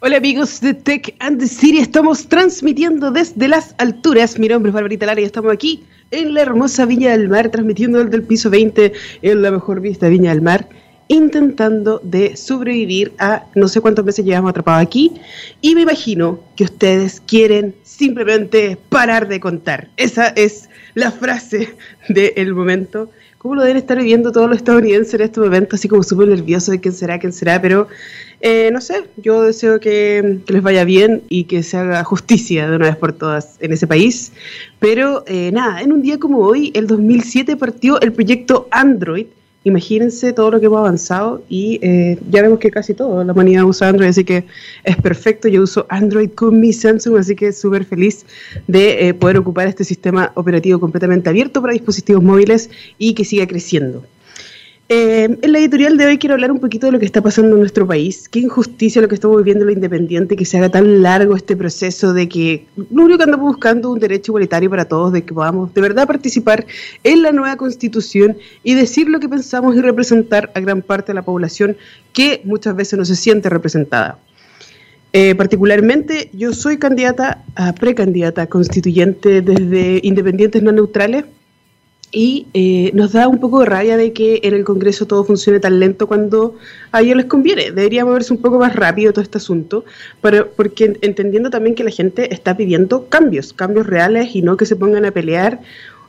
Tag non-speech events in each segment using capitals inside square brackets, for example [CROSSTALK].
Hola amigos de Tech and the City, estamos transmitiendo desde las alturas. Mi nombre es Barbarita Lara y estamos aquí en la hermosa Viña del Mar, transmitiendo desde el piso 20 en la mejor vista de Viña del Mar, intentando de sobrevivir a no sé cuántos meses llevamos atrapados aquí. Y me imagino que ustedes quieren simplemente parar de contar. Esa es la frase del momento. ¿Cómo lo deben estar viviendo todos los estadounidenses en este momento? Así como súper nerviosos de quién será, quién será, pero eh, no sé, yo deseo que, les vaya bien y que se haga justicia de una vez por todas en ese país. Pero eh, nada, en un día como hoy, el 2007 partió el proyecto Android, imagínense todo lo que hemos avanzado y eh, ya vemos que casi todo, la humanidad usa Android, así que es perfecto. Yo uso Android con mi Samsung, así que súper feliz de eh, poder ocupar este sistema operativo completamente abierto para dispositivos móviles y que siga creciendo. Eh, en la editorial de hoy quiero hablar un poquito de lo que está pasando en nuestro país. Qué injusticia lo que estamos viviendo lo independiente, que se haga tan largo este proceso de que lo único que andamos buscando un derecho igualitario para todos, de que podamos de verdad participar en la nueva constitución y decir lo que pensamos y representar a gran parte de la población que muchas veces no se siente representada. Eh, particularmente, yo soy candidata a precandidata constituyente desde Independientes No Neutrales y eh, nos da un poco de rabia de que en el Congreso todo funcione tan lento cuando a ellos les conviene. Debería moverse un poco más rápido todo este asunto, pero, porque entendiendo también que la gente está pidiendo cambios, cambios reales y no que se pongan a pelear,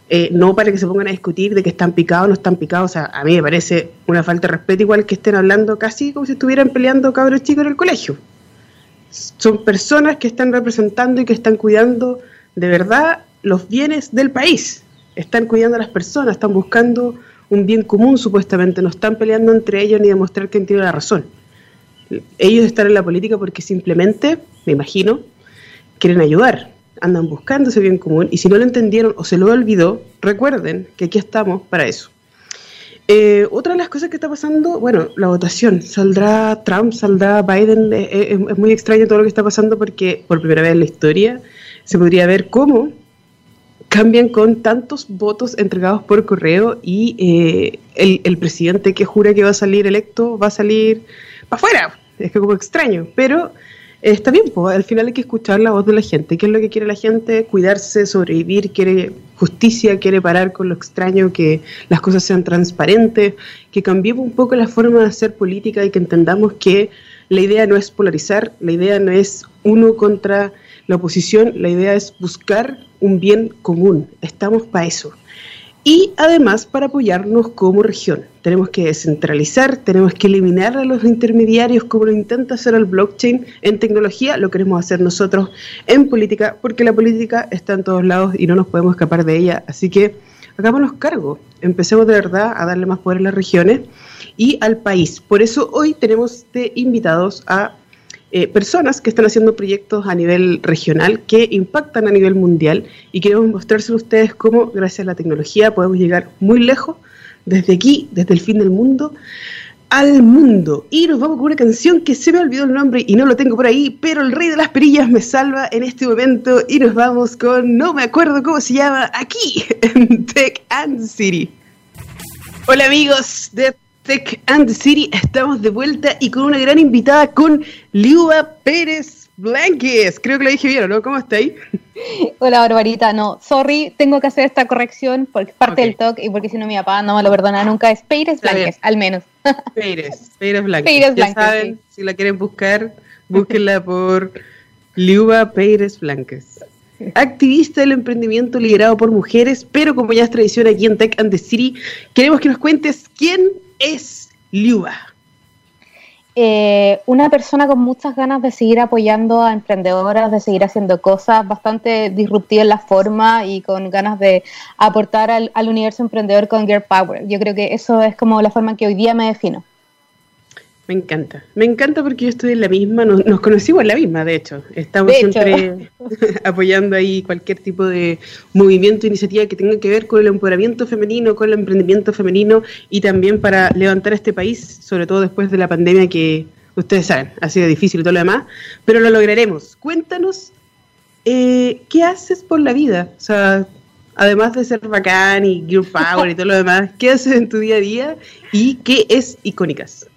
eh, no para que se pongan a discutir de que están picados o no están picados. O sea, a mí me parece una falta de respeto igual que estén hablando casi como si estuvieran peleando cabros chicos en el colegio. Son personas que están representando y que están cuidando de verdad los bienes del país están cuidando a las personas, están buscando un bien común supuestamente, no están peleando entre ellos ni demostrar quién tiene la razón. Ellos están en la política porque simplemente, me imagino, quieren ayudar, andan buscando ese bien común y si no lo entendieron o se lo olvidó, recuerden que aquí estamos para eso. Eh, otra de las cosas que está pasando, bueno, la votación, saldrá Trump, saldrá Biden, eh, eh, es muy extraño todo lo que está pasando porque por primera vez en la historia se podría ver cómo cambian con tantos votos entregados por correo y eh, el, presidente que jura que va a salir electo va a salir para afuera. Es que como extraño, pero está bien, pues, al final hay que escuchar la voz de la gente. ¿Qué es lo que quiere la gente? Cuidarse, sobrevivir, quiere justicia, quiere parar con lo extraño, que las cosas sean transparentes, que cambiemos un poco la forma de hacer política y que entendamos que la idea no es polarizar, la idea no es uno contra la oposición, la idea es buscar un bien común. Estamos para eso. Y además para apoyarnos como región. Tenemos que descentralizar, tenemos que eliminar a los intermediarios como lo intenta hacer el blockchain en tecnología, lo queremos hacer nosotros en política, porque la política está en todos lados y no nos podemos escapar de ella. Así que hagámonos cargo, empecemos de verdad a darle más poder a las regiones y al país. Por eso hoy tenemos de invitados a eh, personas que están haciendo proyectos a nivel regional que impactan a nivel mundial y queremos mostrárselo a ustedes cómo gracias a la tecnología podemos llegar muy lejos desde aquí, desde el fin del mundo al mundo. Y nos vamos con una canción que se me olvidó el nombre y no lo tengo por ahí, pero el rey de las perillas me salva en este momento y nos vamos con, no me acuerdo cómo se llama, aquí en Tech and City. Hola amigos de Tech and City, estamos de vuelta y con una gran invitada, con Liuba Pérez Blanques. Creo que lo dije bien, ¿no? ¿Cómo está ahí? [LAUGHS] Hola, Barbarita. No, sorry, tengo que hacer esta corrección porque es parte del talk y porque si no mi papá no me lo perdona nunca. Es Pérez Blanques, al menos. [LAUGHS] Pérez, Pérez Blanques. ya saben, si la quieren buscar, búsquenla por Liuba Pérez Blanques. Activista del emprendimiento liderado por mujeres, pero como ya es tradición aquí en Tech and the City, queremos que nos cuentes quién es Liuba? Eh, una persona con muchas ganas de seguir apoyando a emprendedoras, de seguir haciendo cosas bastante disruptivas en la forma y con ganas de aportar al, al universo emprendedor con Girl Power. Yo creo que eso es como la forma en que hoy día me defino. Me encanta, me encanta porque yo estoy en la misma, nos, conocimos en la misma, de hecho. Estamos siempre [LAUGHS] apoyando ahí cualquier tipo de movimiento, iniciativa que tenga que ver con el empoderamiento femenino, con el emprendimiento femenino y también para levantar este país, sobre todo después de la pandemia que ustedes saben, ha sido difícil y todo lo demás, pero lo lograremos. Cuéntanos, eh, ¿qué haces por la vida? O sea, además de ser bacán y Girl Power y todo lo demás, ¿qué haces en tu día a día y qué es Icónicas?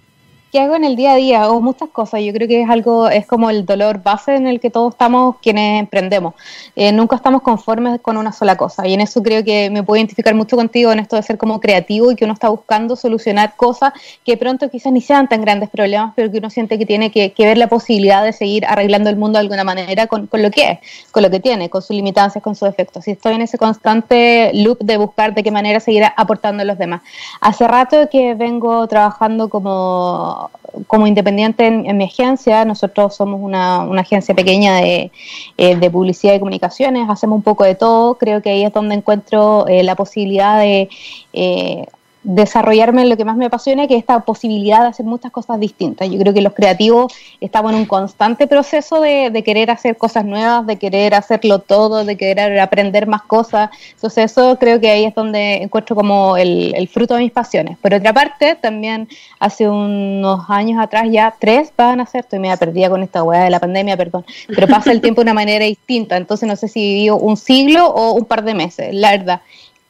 ¿Qué hago en el día a día? O muchas cosas. Yo creo que es algo, es como el dolor base en el que todos estamos quienes emprendemos. Eh, nunca estamos conformes con una sola cosa. Y en eso creo que me puedo identificar mucho contigo en esto de ser como creativo y que uno está buscando solucionar cosas que pronto quizás ni sean tan grandes problemas, pero que uno siente que tiene que, ver la posibilidad de seguir arreglando el mundo de alguna manera con, con, lo que es, con lo que tiene, con sus limitancias, con sus efectos. Y estoy en ese constante loop de buscar de qué manera seguir aportando a los demás. Hace rato que vengo trabajando como como, independiente en, mi agencia, nosotros somos una, agencia pequeña de, eh, de, publicidad y comunicaciones, hacemos un poco de todo, creo que ahí es donde encuentro eh, la posibilidad de eh, desarrollarme en lo que más me apasiona, que es esta posibilidad de hacer muchas cosas distintas. Yo creo que los creativos estamos en un constante proceso de, querer hacer cosas nuevas, de querer hacerlo todo, de querer aprender más cosas. Entonces eso creo que ahí es donde encuentro como el, fruto de mis pasiones. Por otra parte, también hace unos años atrás, ya tres van a ser, estoy media perdida con esta hueá de la pandemia, perdón, pero pasa el tiempo de una manera distinta, entonces no sé si vivió un siglo o un par de meses, la verdad.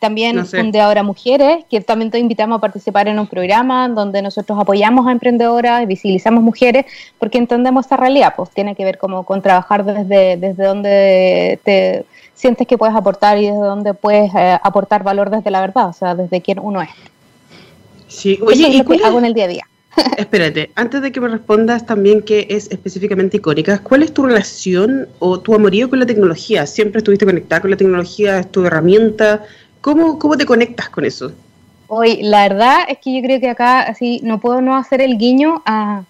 También no fundé ahora Mujeres, que también te invitamos a participar en un programa donde nosotros apoyamos a emprendedoras, visibilizamos mujeres, porque entendemos esta realidad, pues tiene que ver como con trabajar desde, desde donde te sientes que puedes aportar y desde donde puedes eh, aportar valor desde la verdad, o sea, desde quien uno es. Sí, oye, ¿y qué hago en el día a día? [LAUGHS] Espérate, antes de que me respondas también qué es específicamente icónica, ¿cuál es tu relación o tu amorío con la tecnología? ¿Siempre estuviste conectada con la tecnología? ¿Es tu herramienta? ¿Cómo, ¿Cómo te conectas con eso? Hoy, la verdad es que yo creo que acá así no puedo no hacer el guiño a...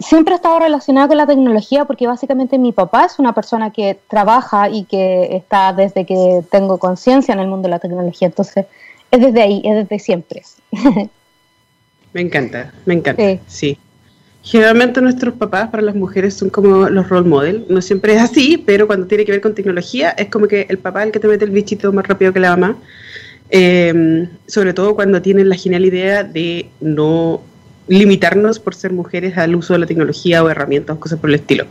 siempre he estado relacionada con la tecnología porque básicamente mi papá es una persona que trabaja y que está desde que tengo conciencia en el mundo de la tecnología. Entonces, es desde ahí, es desde siempre. [LAUGHS] me encanta, me encanta. sí. Generalmente nuestros papás para las mujeres son como los role model. No siempre es así, pero cuando tiene que ver con tecnología es como que el papá es el que te mete el bichito más rápido que la mamá. Em, sobre todo cuando tienen la genial idea de no limitarnos por ser mujeres al uso de la tecnología o herramientas o cosas por el estilo.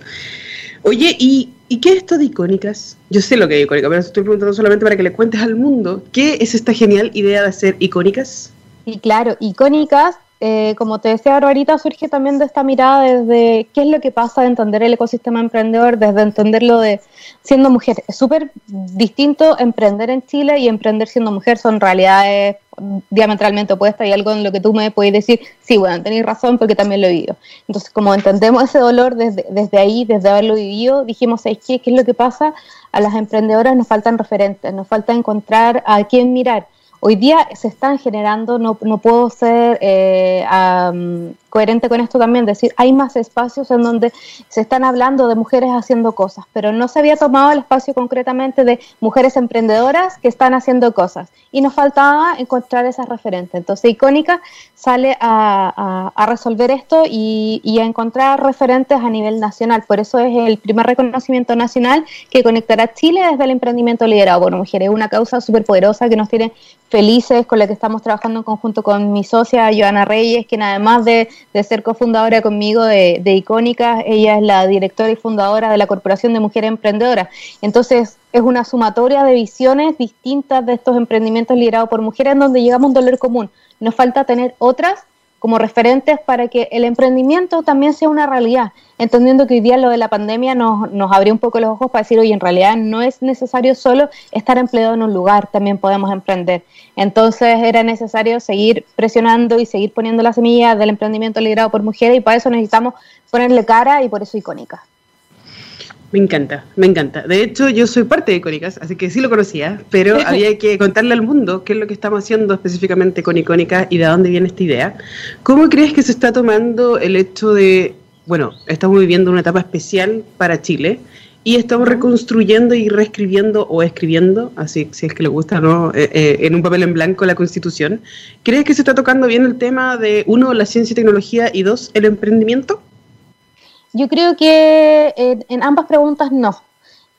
Oye, ¿y, ¿y qué es esto de icónicas? Yo sé lo que es icónica, pero estoy preguntando solamente para que le cuentes al mundo qué es esta genial idea de hacer icónicas. Y claro, icónicas eh, como te decía ahorita, surge también de esta mirada desde qué es lo que pasa de entender el ecosistema emprendedor, desde entenderlo de siendo mujer. Es súper distinto emprender en Chile y emprender siendo mujer, son realidades diametralmente opuestas y algo en lo que tú me puedes decir, sí, bueno, tenéis razón porque también lo he vivido. Entonces, como entendemos ese dolor desde, desde ahí, desde haberlo vivido, dijimos, ¿qué, ¿qué es lo que pasa? A las emprendedoras nos faltan referentes, nos falta encontrar a quién mirar Hoy día se están generando, no, no puedo ser eh, coherente con esto también, decir, hay más espacios en donde se están hablando de mujeres haciendo cosas, pero no se había tomado el espacio concretamente de mujeres emprendedoras que están haciendo cosas. Y nos faltaba encontrar esas referentes. Entonces, Icónica sale a, resolver esto y, y, a encontrar referentes a nivel nacional. Por eso es el primer reconocimiento nacional que conectará Chile desde el emprendimiento liderado por mujeres. Es una causa súper poderosa que nos tiene felices, con la que estamos trabajando en conjunto con mi socia Joana Reyes, quien además de, ser cofundadora conmigo de, de Icónicas, ella es la directora y fundadora de la Corporación de Mujeres Emprendedoras. Entonces, es una sumatoria de visiones distintas de estos emprendimientos liderados por mujeres en donde llegamos a un dolor común. Nos falta tener otras como referentes para que el emprendimiento también sea una realidad, entendiendo que hoy día lo de la pandemia nos, nos abrió un poco los ojos para decir, oye, en realidad no es necesario solo estar empleado en un lugar, también podemos emprender. Entonces era necesario seguir presionando y seguir poniendo la semilla del emprendimiento liderado por mujeres y para eso necesitamos ponerle cara y por eso icónica. Me encanta, me encanta. De hecho, yo soy parte de Icónicas, así que sí lo conocía, pero [LAUGHS] había que contarle al mundo qué es lo que estamos haciendo específicamente con Icónicas y de dónde viene esta idea. ¿Cómo crees que se está tomando el hecho de, bueno, estamos viviendo una etapa especial para Chile y estamos reconstruyendo y reescribiendo o escribiendo, así si es que le gusta, ¿no? Eh, eh, en un papel en blanco la Constitución. ¿Crees que se está tocando bien el tema de, uno, la ciencia y tecnología y dos, el emprendimiento? Yo creo que en, ambas preguntas no.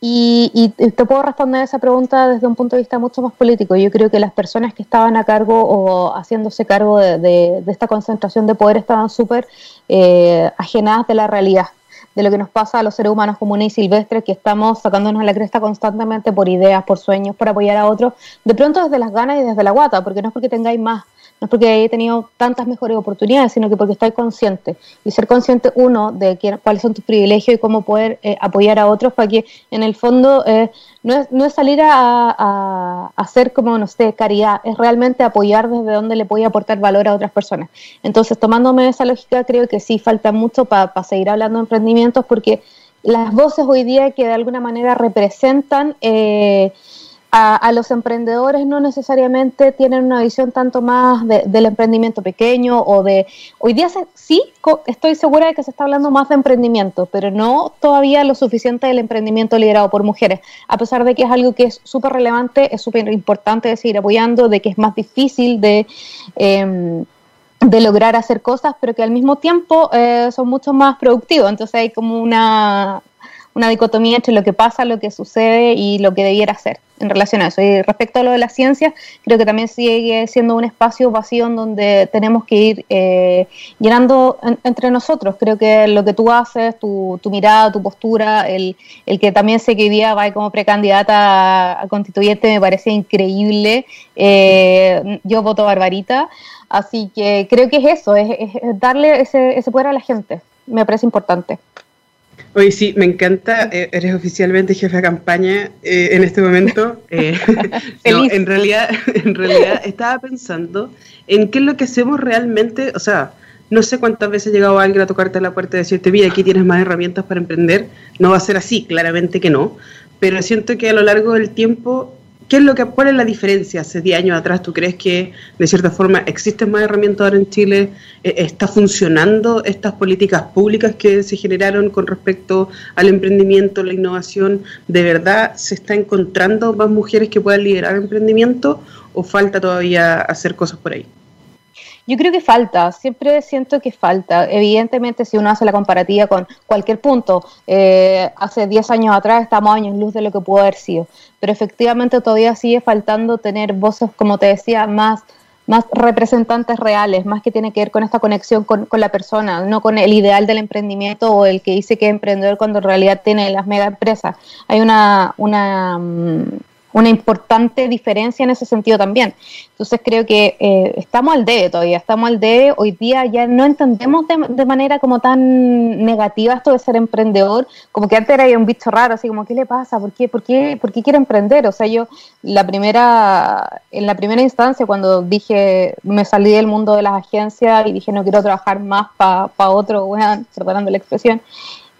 Y, te puedo responder esa pregunta desde un punto de vista mucho más político. Yo creo que las personas que estaban a cargo o haciéndose cargo de, esta concentración de poder estaban súper eh, ajenadas de la realidad, de lo que nos pasa a los seres humanos comunes y silvestres, que estamos sacándonos a la cresta constantemente por ideas, por sueños, por apoyar a otros, de pronto desde las ganas y desde la guata, porque no es porque tengáis más no es porque haya tenido tantas mejores oportunidades, sino que porque estoy consciente. Y ser consciente, uno, de cuáles son tus privilegios y cómo poder eh, apoyar a otros para que en el fondo eh, no, es, no es salir a, hacer como, no sé, caridad, es realmente apoyar desde donde le puede aportar valor a otras personas. Entonces, tomándome esa lógica, creo que sí falta mucho para seguir hablando de emprendimientos porque las voces hoy día que de alguna manera representan eh, a, los emprendedores no necesariamente tienen una visión tanto más del emprendimiento pequeño o de... Hoy día sí, estoy segura de que se está hablando más de emprendimiento, pero no todavía lo suficiente del emprendimiento liderado por mujeres, a pesar de que es algo que es súper relevante, es súper importante de seguir apoyando, de que es más difícil de... Em, de lograr hacer cosas, pero que al mismo tiempo eh, son mucho más productivos. Entonces hay como una, una dicotomía entre lo que pasa, lo que sucede y lo que debiera ser en relación a eso. Y respecto a lo de la ciencia, creo que también sigue siendo un espacio vacío en donde tenemos que ir eh, llenando entre nosotros. Creo que lo que tú haces, tu, tu mirada, tu postura, el, el, que también sé que hoy va como precandidata a, constituyente me parece increíble. Eh, yo voto Barbarita, así que creo que es eso, es, es darle ese, ese poder a la gente. Me parece importante. Oye, sí, me encanta. Eh, eres oficialmente jefe de campaña eh, en este momento. [LAUGHS] Eh, [LAUGHS] no, en realidad, [LAUGHS] en realidad estaba pensando en qué es lo que hacemos realmente. O sea, no sé cuántas veces ha llegado alguien a tocarte la puerta y decirte, mira, aquí tienes más herramientas para emprender. No va a ser así, claramente que no. Pero siento que a lo largo del tiempo ¿Qué es lo que, ¿Cuál es la diferencia hace 10 años atrás? ¿Tú crees que de cierta forma existen más herramientas ahora en Chile? Eh, ¿Está funcionando estas políticas públicas que se generaron con respecto al emprendimiento, la innovación? ¿De verdad se está encontrando más mujeres que puedan liderar emprendimiento o falta todavía hacer cosas por ahí? Yo creo que falta, siempre siento que falta. Evidentemente, si uno hace la comparativa con cualquier punto, eh, hace 10 años atrás estamos años luz de lo que pudo haber sido, pero efectivamente todavía sigue faltando tener voces, como te decía, más más representantes reales, más que tiene que ver con esta conexión con, con, la persona, no con el ideal del emprendimiento o el que dice que es emprendedor cuando en realidad tiene las mega empresas. Hay una, una, mm, una importante diferencia en ese sentido también. Entonces creo que eh, estamos al debe todavía, estamos al debe. Hoy día ya no entendemos de, manera como tan negativa esto de ser emprendedor, como que antes era un bicho raro, así como, ¿qué le pasa? ¿Por qué, por qué, por qué quiere emprender? O sea, yo la primera, en la primera instancia cuando dije, me salí del mundo de las agencias y dije, no quiero trabajar más para pa otro, bueno, perdonando la expresión,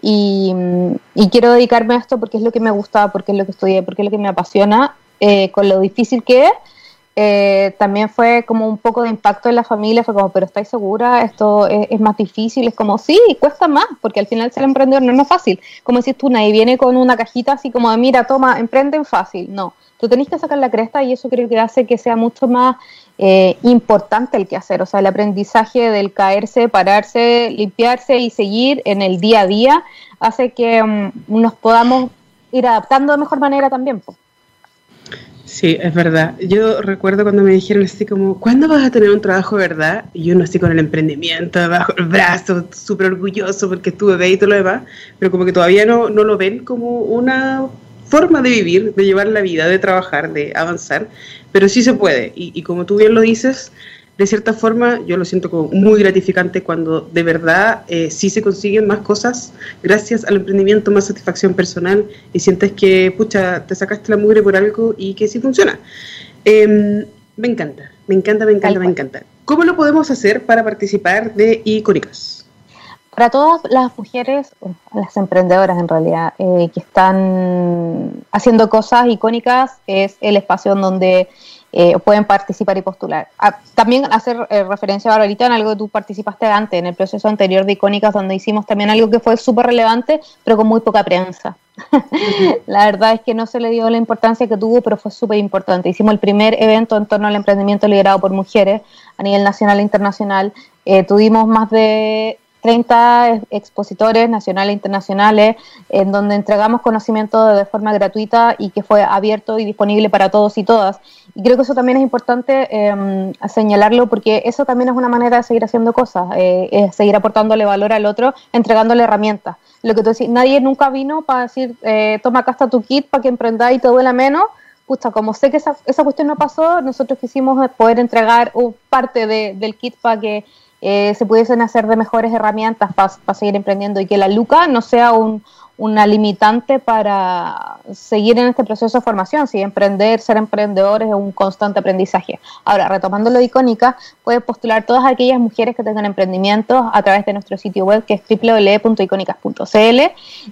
y, quiero dedicarme a esto porque es lo que me gusta, porque es lo que estudié, porque es lo que me apasiona, eh, con lo difícil que es. Eh, también fue como un poco de impacto en la familia, fue como, pero ¿estáis segura? Esto es, más difícil, es como, sí, cuesta más, porque al final ser emprendedor no es fácil. Como decís tú, nadie viene con una cajita así como, mira, toma, emprenden fácil, no. Tú tenés que sacar la cresta y eso creo que hace que sea mucho más eh, importante el que hacer, o sea, el aprendizaje del caerse, pararse, limpiarse y seguir en el día a día hace que mm, nos podamos ir adaptando de mejor manera también. Sí, es verdad. Yo recuerdo cuando me dijeron así como, ¿cuándo vas a tener un trabajo, verdad? Y yo no estoy con el emprendimiento bajo el brazo, súper orgulloso porque estuve ahí y todo lo demás, pero como que todavía no, no lo ven como una forma de vivir, de llevar la vida, de trabajar, de avanzar pero sí se puede. Y, como tú bien lo dices, de cierta forma yo lo siento como muy gratificante cuando de verdad eh, sí se consiguen más cosas gracias al emprendimiento, más satisfacción personal y sientes que, pucha, te sacaste la mugre por algo y que sí funciona. Em, me encanta, me encanta, me encanta, me encanta. ¿Cómo lo podemos hacer para participar de Icónicas? Para todas las mujeres, las emprendedoras en realidad, eh, que están haciendo cosas icónicas, es el espacio en donde eh, pueden participar y postular. Ah, también hacer eh, referencia ahorita en algo que tú participaste antes, en el proceso anterior de icónicas, donde hicimos también algo que fue súper relevante, pero con muy poca prensa. [LAUGHS] la verdad es que no se le dio la importancia que tuvo, pero fue súper importante. Hicimos el primer evento en torno al emprendimiento liderado por mujeres a nivel nacional e internacional. tuvimos más de 30 expositores nacionales e internacionales, en donde entregamos conocimiento de forma gratuita y que fue abierto y disponible para todos y todas. Y creo que eso también es importante eh, señalarlo porque eso también es una manera de seguir haciendo cosas, eh, es seguir aportándole valor al otro, entregándole herramientas. Lo que tú decís, nadie nunca vino para decir, eh, toma acá está tu kit para que emprendáis y te duela menos, pucha, como sé que esa, esa cuestión no pasó, nosotros quisimos poder entregar un parte del kit para que eh, se pudiesen hacer de mejores herramientas para seguir emprendiendo y que la Luca no sea un, una limitante para seguir en este proceso de formación. Si emprender, ser emprendedor es un constante aprendizaje. Ahora, retomando lo de Icónica, puede postular todas aquellas mujeres que tengan emprendimientos a través de nuestro sitio web que es www.icónicas.cl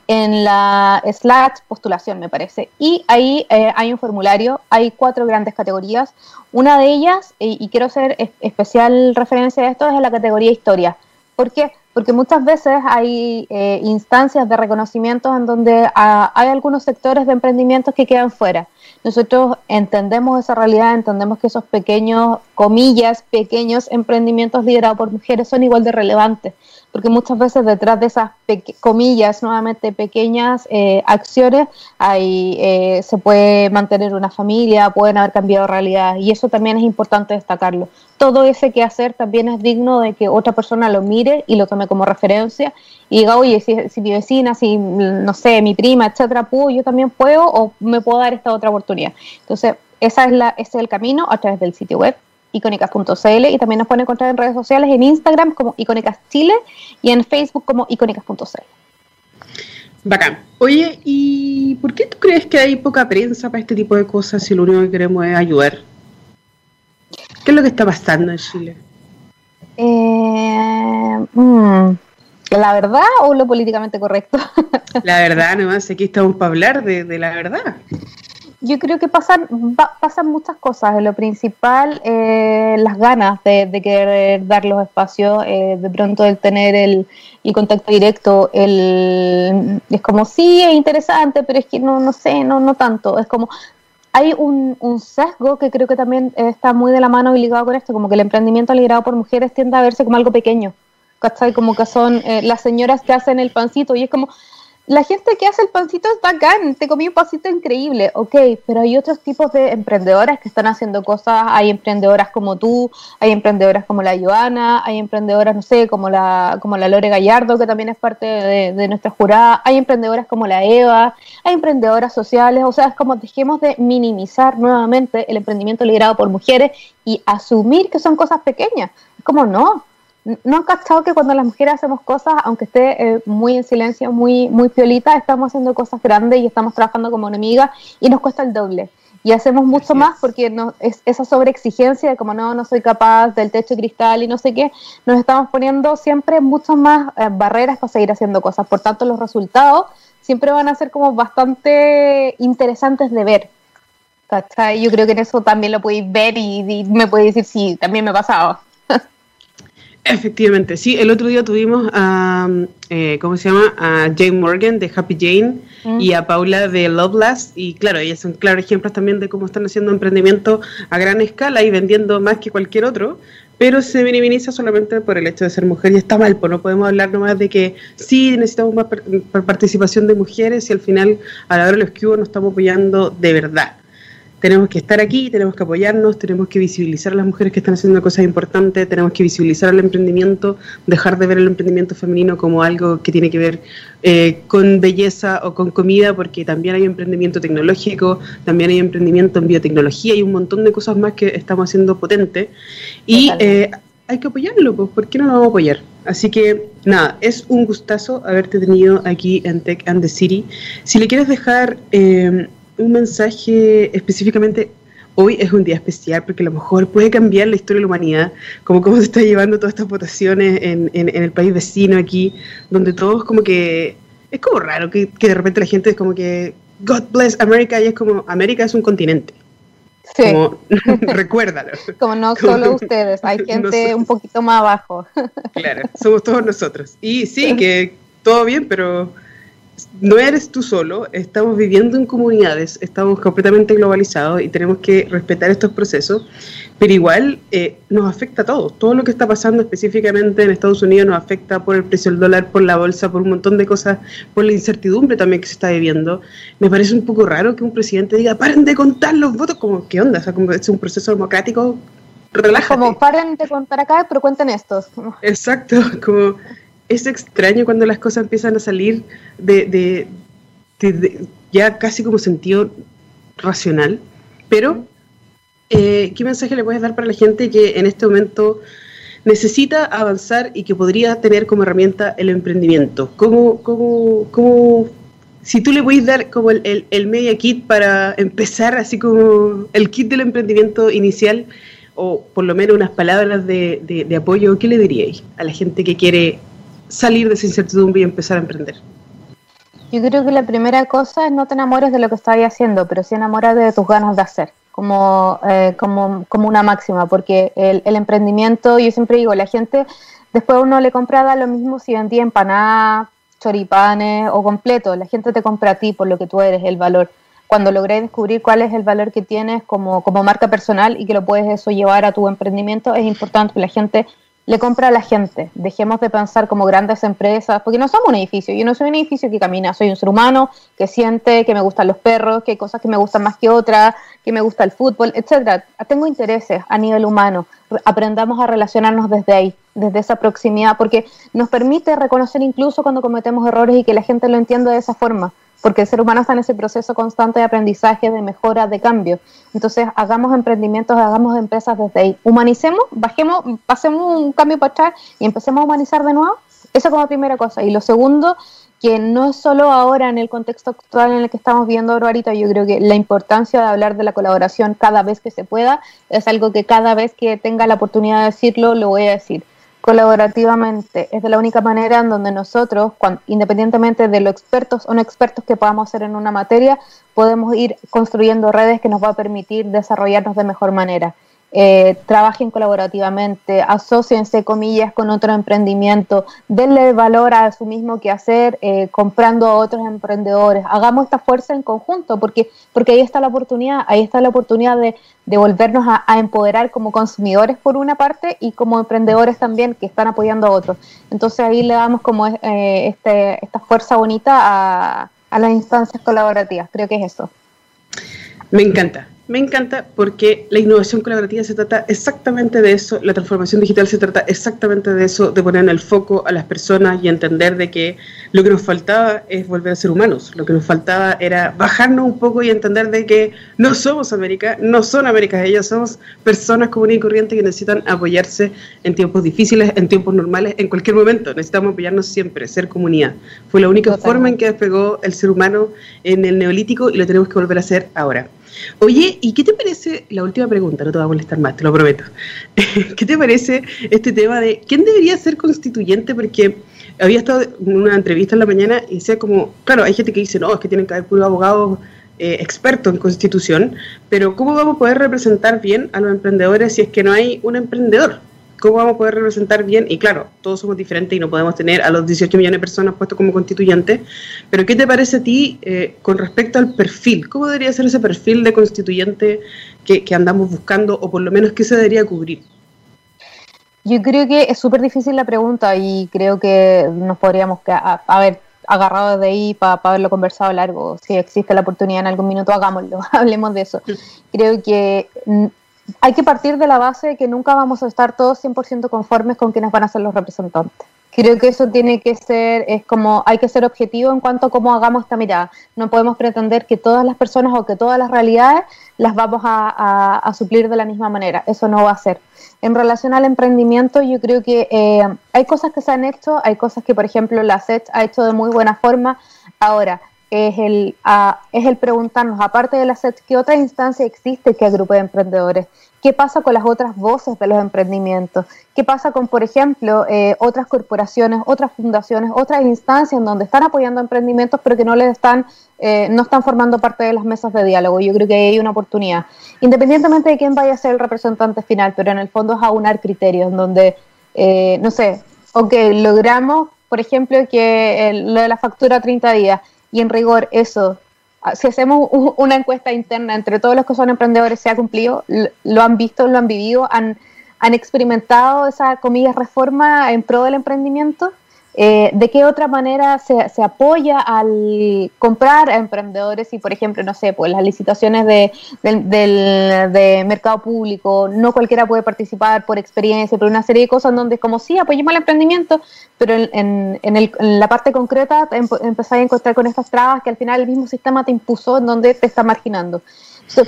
en la slash postulación, me parece. Y ahí eh, hay un formulario, hay cuatro grandes categorías. Una de ellas, y quiero hacer especial referencia a esto, es la categoría historia. ¿Por qué? Porque muchas veces hay eh, instancias de reconocimiento en donde ah, hay algunos sectores de emprendimientos que quedan fuera. Nosotros entendemos esa realidad, entendemos que esos pequeños, comillas, pequeños emprendimientos liderados por mujeres son igual de relevantes porque muchas veces detrás de esas comillas, nuevamente pequeñas eh, acciones, ahí eh, se puede mantener una familia, pueden haber cambiado realidad y eso también es importante destacarlo. Todo ese que hacer también es digno de que otra persona lo mire y lo tome como referencia y diga, oye, si, mi vecina, si no sé, mi prima, etcétera, pudo, yo también puedo o me puedo dar esta otra oportunidad. Entonces, esa es la, ese es el camino a través del sitio web icónicas.cl y también nos pueden encontrar en redes sociales en Instagram como Icónicas Chile y en Facebook como icónicas.cl. Bacán. Oye, ¿y por qué tú crees que hay poca prensa para este tipo de cosas si lo único que queremos es ayudar? ¿Qué es lo que está pasando en Chile? Eh, mm, ¿La verdad o lo políticamente correcto? [LAUGHS] La verdad, nomás, aquí estamos para hablar de, de la verdad yo creo que pasan, pasan muchas cosas. Lo principal, eh, las ganas de, querer dar los espacios, eh, de pronto el tener el, contacto directo, el, es como, sí, es interesante, pero es que no, no sé, no, no tanto. Es como, hay un, un sesgo que creo que también está muy de la mano y ligado con esto, como que el emprendimiento liderado por mujeres tiende a verse como algo pequeño. ¿Cachai? Como que son eh, las señoras que hacen el pancito y es como, la gente que hace el pancito es bacán, te comí un pancito increíble, ok, pero hay otros tipos de emprendedoras que están haciendo cosas, hay emprendedoras como tú, hay emprendedoras como la Joana, hay emprendedoras, no sé, como la, como la Lore Gallardo, que también es parte de, nuestra jurada, hay emprendedoras como la Eva, hay emprendedoras sociales, o sea, es como dejemos de minimizar nuevamente el emprendimiento liderado por mujeres y asumir que son cosas pequeñas, es como no, ¿No han cachado que cuando las mujeres hacemos cosas, aunque esté eh, muy en silencio, muy, muy piolita, estamos haciendo cosas grandes y estamos trabajando como enemigas y nos cuesta el doble? Y hacemos mucho más porque no, es, esa sobreexigencia de como no, no soy capaz del techo de cristal y no sé qué, nos estamos poniendo siempre muchas más eh, barreras para seguir haciendo cosas. Por tanto, los resultados siempre van a ser como bastante interesantes de ver. ¿cachai? Yo creo que en eso también lo podéis ver y, y me podéis decir, sí, también me ha pasado. [LAUGHS] Efectivamente, sí. El otro día tuvimos a, eh, ¿cómo se llama? A Jane Morgan de Happy Jane y a Paula de Loveless. Y claro, ellas son claros ejemplos también de cómo están haciendo emprendimiento a gran escala y vendiendo más que cualquier otro. Pero se minimiza solamente por el hecho de ser mujer y está mal, pues no podemos hablar nomás de que sí necesitamos más participación de mujeres y al final a la hora de los que nos estamos apoyando de verdad tenemos que estar aquí, tenemos que apoyarnos, tenemos que visibilizar a las mujeres que están haciendo cosas importantes, tenemos que visibilizar el emprendimiento, dejar de ver el emprendimiento femenino como algo que tiene que ver eh, con belleza o con comida, porque también hay emprendimiento tecnológico, también hay emprendimiento en biotecnología y un montón de cosas más que estamos haciendo potente. Y eh, hay que apoyarlo, pues, ¿por qué no lo vamos a apoyar? Así que nada, es un gustazo haberte tenido aquí en Tech and the City. Si le quieres dejar... Eh, un mensaje específicamente hoy es un día especial porque a lo mejor puede cambiar la historia de la humanidad, como cómo se está llevando todas estas votaciones en, en, el país vecino aquí, donde todos como que... Es como raro que, que, de repente la gente es como que God bless America y es como América es un continente. Sí. Como, [LAUGHS] [LAUGHS] recuérdalo. Como no solo ustedes, hay [LAUGHS] gente un poquito más abajo. Claro, somos todos nosotros. Y sí, que todo bien, pero no eres tú solo, estamos viviendo en comunidades, estamos completamente globalizados y tenemos que respetar estos procesos, pero igual eh, nos afecta a todos. Todo lo que está pasando específicamente en Estados Unidos nos afecta por el precio del dólar, por la bolsa, por un montón de cosas, por la incertidumbre también que se está viviendo. Me parece un poco raro que un presidente diga, paren de contar los votos, como, ¿qué onda? O sea, como es un proceso democrático, relájate. Como, paren de contar acá, pero cuenten estos. Exacto, [LAUGHS] como es extraño cuando las cosas empiezan a salir de, ya casi como sentido racional. Pero, eh, ¿qué mensaje le puedes dar para la gente que en este momento necesita avanzar y que podría tener como herramienta el emprendimiento? ¿Cómo, cómo, cómo si tú le puedes dar como el, media kit para empezar, así como el kit del emprendimiento inicial, o por lo menos unas palabras de, de, apoyo, ¿qué le diríais a la gente que quiere salir de esa incertidumbre y empezar a emprender? Yo creo que la primera cosa es no te enamores de lo que estás haciendo, pero sí enamórate de tus ganas de hacer, como, eh, como, como una máxima, porque el, el, emprendimiento, yo siempre digo, la gente, después uno le compra lo mismo si vendía empanadas, choripanes o completo. La gente te compra a ti por lo que tú eres, el valor. Cuando logré descubrir cuál es el valor que tienes como, como marca personal y que lo puedes eso llevar a tu emprendimiento, es importante que la gente le compra a la gente. Dejemos de pensar como grandes empresas, porque no somos un edificio. Yo no soy un edificio que camina, soy un ser humano que siente, que me gustan los perros, que hay cosas que me gustan más que otras, que me gusta el fútbol, etcétera. Tengo intereses a nivel humano. Aprendamos a relacionarnos desde ahí, desde esa proximidad, porque nos permite reconocer incluso cuando cometemos errores y que la gente lo entienda de esa forma porque el ser humano está en ese proceso constante de aprendizaje, de mejora, de cambio. Entonces, hagamos emprendimientos, hagamos empresas desde ahí. Humanicemos, bajemos, pasemos un cambio para atrás y empecemos a humanizar de nuevo. Esa como primera cosa. Y lo segundo, que no es solo ahora en el contexto actual en el que estamos viendo ahorita, yo creo que la importancia de hablar de la colaboración cada vez que se pueda es algo que cada vez que tenga la oportunidad de decirlo, lo voy a decir colaborativamente. Es de la única manera en donde nosotros, independientemente de lo expertos o no expertos que podamos ser en una materia, podemos ir construyendo redes que nos va a permitir desarrollarnos de mejor manera eh, trabajen colaborativamente, asociense, comillas, con otro emprendimiento, denle valor a su mismo quehacer, eh, comprando a otros emprendedores, hagamos esta fuerza en conjunto, porque, porque ahí está la oportunidad, ahí está la oportunidad de, de volvernos a, empoderar como consumidores por una parte y como emprendedores también que están apoyando a otros. Entonces ahí le damos como eh, este, esta fuerza bonita a, a las instancias colaborativas, creo que es eso. Me encanta, me encanta porque la innovación colaborativa se trata exactamente de eso, la transformación digital se trata exactamente de eso, de poner en el foco a las personas y entender de que lo que nos faltaba es volver a ser humanos, lo que nos faltaba era bajarnos un poco y entender de que no somos América, no son Américas ellas, somos personas comunes y corrientes que necesitan apoyarse en tiempos difíciles, en tiempos normales, en cualquier momento, necesitamos apoyarnos siempre, ser comunidad. Fue la única forma en que despegó el ser humano en el neolítico y lo tenemos que volver a hacer ahora. Oye, ¿y qué te parece? La última pregunta, no te va a molestar más, te lo prometo. [LAUGHS] ¿Qué te parece este tema de quién debería ser constituyente? Porque había estado en una entrevista en la mañana y decía como, claro, hay gente que dice, no, es que tienen que haber puros abogados eh, expertos en constitución, pero ¿cómo vamos a poder representar bien a los emprendedores si es que no hay un emprendedor? ¿Cómo vamos a poder representar bien? Y claro, todos somos diferentes y no podemos tener a los 18 millones de personas puestos como constituyentes, pero ¿qué te parece a ti eh, con respecto al perfil? ¿Cómo debería ser ese perfil de constituyente que, andamos buscando o por lo menos qué se debería cubrir? Yo creo que es súper difícil la pregunta y creo que nos podríamos haber agarrado de ahí para haberlo conversado largo. Si existe la oportunidad en algún minuto, hagámoslo, [LAUGHS] hablemos de eso. Creo que hay que partir de la base de que nunca vamos a estar todos 100% conformes con quienes van a ser los representantes. Creo que eso tiene que ser, es como, hay que ser objetivo en cuanto a cómo hagamos esta mirada. No podemos pretender que todas las personas o que todas las realidades las vamos a, suplir de la misma manera. Eso no va a ser. En relación al emprendimiento, yo creo que eh, hay cosas que se han hecho, hay cosas que, por ejemplo, la SET ha hecho de muy buena forma. Ahora, es el, es el preguntarnos, aparte de la SET, ¿qué otra instancia existe que agrupe de emprendedores? ¿Qué pasa con las otras voces de los emprendimientos? ¿Qué pasa con, por ejemplo, eh, otras corporaciones, otras fundaciones, otras instancias en donde están apoyando emprendimientos pero que no les están, eh, no están formando parte de las mesas de diálogo? Yo creo que hay una oportunidad, independientemente de quién vaya a ser el representante final, pero en el fondo es aunar criterios, en donde, eh, no sé, ok, logramos, por ejemplo, que lo de la factura 30 días, y en rigor eso, ah, si hacemos una encuesta interna entre todos los que son emprendedores, se ha cumplido, lo han visto, lo han vivido, han, han experimentado esa, comillas, reforma en pro del emprendimiento. Eh, ¿De qué otra manera se, se, apoya al comprar a emprendedores y, por ejemplo, no sé, pues las licitaciones de, del, de mercado público, no cualquiera puede participar por experiencia, por una serie de cosas donde como sí, apoyemos el emprendimiento, pero en, en, el, en la parte concreta te a encontrar con estas trabas que al final el mismo sistema te impuso en donde te está marginando.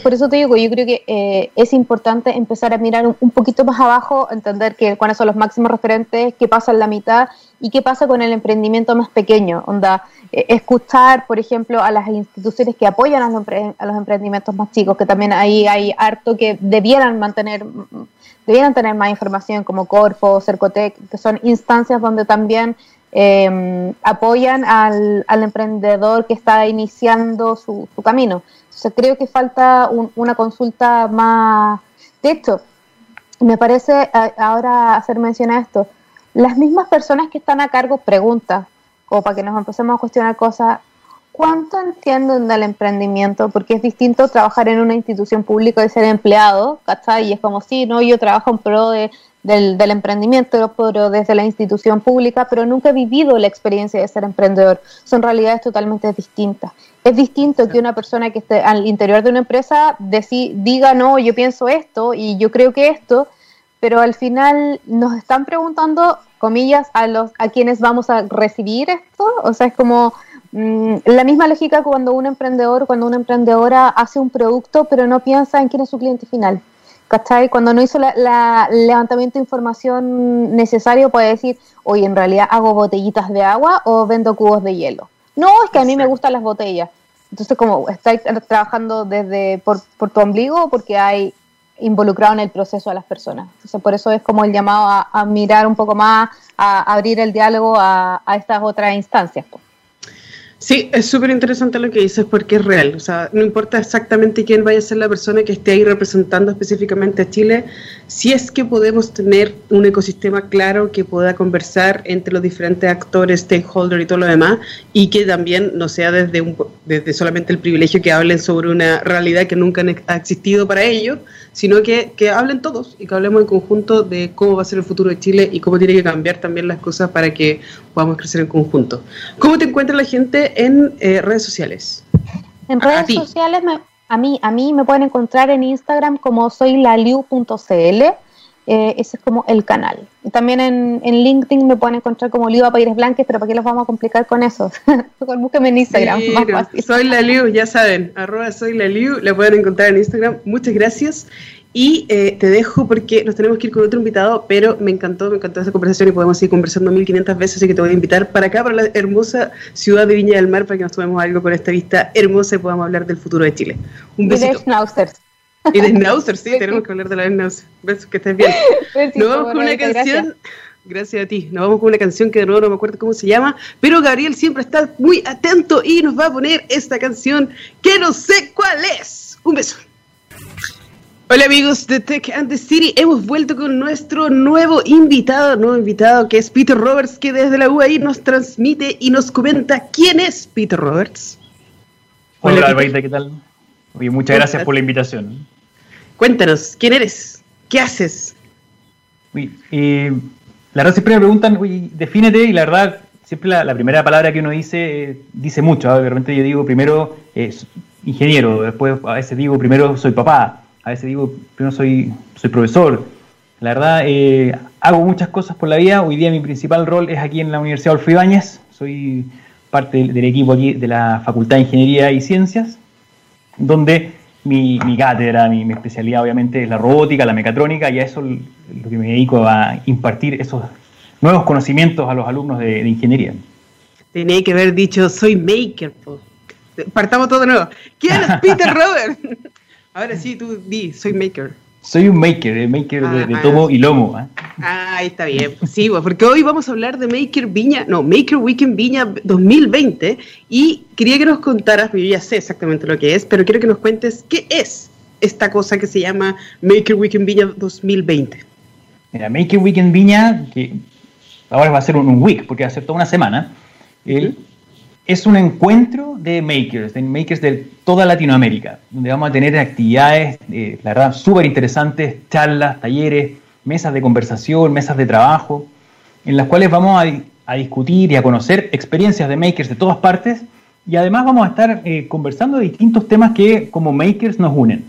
Por eso te digo, yo creo que eh, es importante empezar a mirar un, poquito más abajo, entender que, cuáles son los máximos referentes, qué pasa en la mitad y qué pasa con el emprendimiento más pequeño. Onda, eh, escuchar, por ejemplo, a las instituciones que apoyan a los, a los, emprendimientos más chicos, que también ahí hay harto que debieran mantener, debieran tener más información, como Corfo, Cercotec, que son instancias donde también eh, apoyan al, al, emprendedor que está iniciando su, su camino. Creo que falta una consulta más... De hecho, me parece ahora hacer mención a esto, las mismas personas que están a cargo preguntan, como para que nos empecemos a cuestionar cosas, ¿cuánto entienden del emprendimiento? Porque es distinto trabajar en una institución pública y ser empleado, ¿cachai? Y es como, sí, no, yo trabajo en pro de, del, del, emprendimiento, pero desde la institución pública, pero nunca he vivido la experiencia de ser emprendedor. Son realidades totalmente distintas. Es distinto que una persona que esté al interior de una empresa diga, no, yo pienso esto y yo creo que esto, pero al final nos están preguntando, comillas, a, los, a quienes vamos a recibir esto. O sea, es como mm, la misma lógica cuando un emprendedor, cuando una emprendedora hace un producto, pero no piensa en quién es su cliente final ¿cachai? Cuando no hizo el levantamiento de información necesario puede decir, oye, en realidad hago botellitas de agua o vendo cubos de hielo. No, es que a mí me gustan las botellas. Entonces, como estáis trabajando desde por, por tu ombligo porque hay involucrado en el proceso a las personas. Entonces, por eso es como el llamado a, mirar un poco más, a, abrir el diálogo a, estas otras instancias. Sí, es súper interesante lo que dices porque es real. O sea, no importa exactamente quién vaya a ser la persona que esté ahí representando específicamente a Chile, si es que podemos tener un ecosistema claro que pueda conversar entre los diferentes actores, stakeholders y todo lo demás, y que también no sea desde, un, desde solamente el privilegio que hablen sobre una realidad que nunca ha existido para ellos, sino que, que hablen todos y que hablemos en conjunto de cómo va a ser el futuro de Chile y cómo tiene que cambiar también las cosas para que podamos crecer en conjunto. ¿Cómo te encuentra la gente en eh, redes sociales? En redes sociales, a, mí, a mí me pueden encontrar en Instagram como soylaliu.cl. Eh, ese es como el canal. Y también en, en, LinkedIn me pueden encontrar como Liu Paires Blanques, pero ¿para qué los vamos a complicar con eso? [LAUGHS] Búsquenme en Instagram. Soy la Liu, ya saben, arroba soy la Liu, la pueden encontrar en Instagram. Muchas gracias. Y eh, te dejo porque nos tenemos que ir con otro invitado, pero me encantó, me encantó esa conversación y podemos seguir conversando 1500 veces, así que te voy a invitar para acá, para la hermosa ciudad de Viña del Mar, para que nos tomemos algo con esta vista hermosa y podamos hablar del futuro de Chile. Un besito. Y de [LAUGHS] Schnauzers, sí, tenemos que hablar de la Schnauzers. Besos, que estés bien. [LAUGHS] nos vamos con una canción. Gracias. a ti. Nos vamos con una canción que de nuevo no me acuerdo cómo se llama, pero Gabriel siempre está muy atento y nos va a poner esta canción que no sé cuál es. Un beso. Hola amigos de Tech and the City, hemos vuelto con nuestro nuevo invitado, nuevo invitado que es Peter Roberts, que desde la UAI nos transmite y nos comenta quién es Peter Roberts. Hola, Hola ¿qué tal? Oye, muchas gracias por la invitación. Cuéntanos, ¿quién eres? ¿Qué haces? Uy, eh, la verdad siempre me preguntan, uy, defínete, y la verdad, siempre la, primera palabra que uno dice, eh, dice mucho. ¿ah? De repente yo digo primero eh, ingeniero, después a veces digo primero soy papá, a veces digo, primero soy, soy profesor. La verdad, eh, hago muchas cosas por la vida. Hoy día mi principal rol es aquí en la Universidad Adolfo Ibáñez. Soy parte del, equipo aquí de la Facultad de Ingeniería y Ciencias, donde mi, cátedra, mi, especialidad obviamente es la robótica, la mecatrónica, y a eso lo que me dedico a impartir esos nuevos conocimientos a los alumnos de, ingeniería. Tenía que haber dicho, soy maker. Partamos todo de nuevo. ¿Quién es Peter [LAUGHS] Robert? Ahora sí, tú di, soy maker. Soy un maker, eh, maker de, ah, tomo y lomo. ¿eh? Ah, está bien. Sí, pues, porque hoy vamos a hablar de Maker Viña, no, Maker Weekend Viña 2020 y quería que nos contaras, yo ya sé exactamente lo que es, pero quiero que nos cuentes qué es esta cosa que se llama Maker Weekend Viña 2020. Mira, Maker Weekend Viña, que ahora va a ser un, week, porque va a ser toda una semana, el, es un encuentro de makers, de makers de toda Latinoamérica, donde vamos a tener actividades, eh, la verdad, súper interesantes, charlas, talleres, mesas de conversación, mesas de trabajo, en las cuales vamos a, discutir y a conocer experiencias de makers de todas partes y además vamos a estar eh, conversando de distintos temas que como makers nos unen,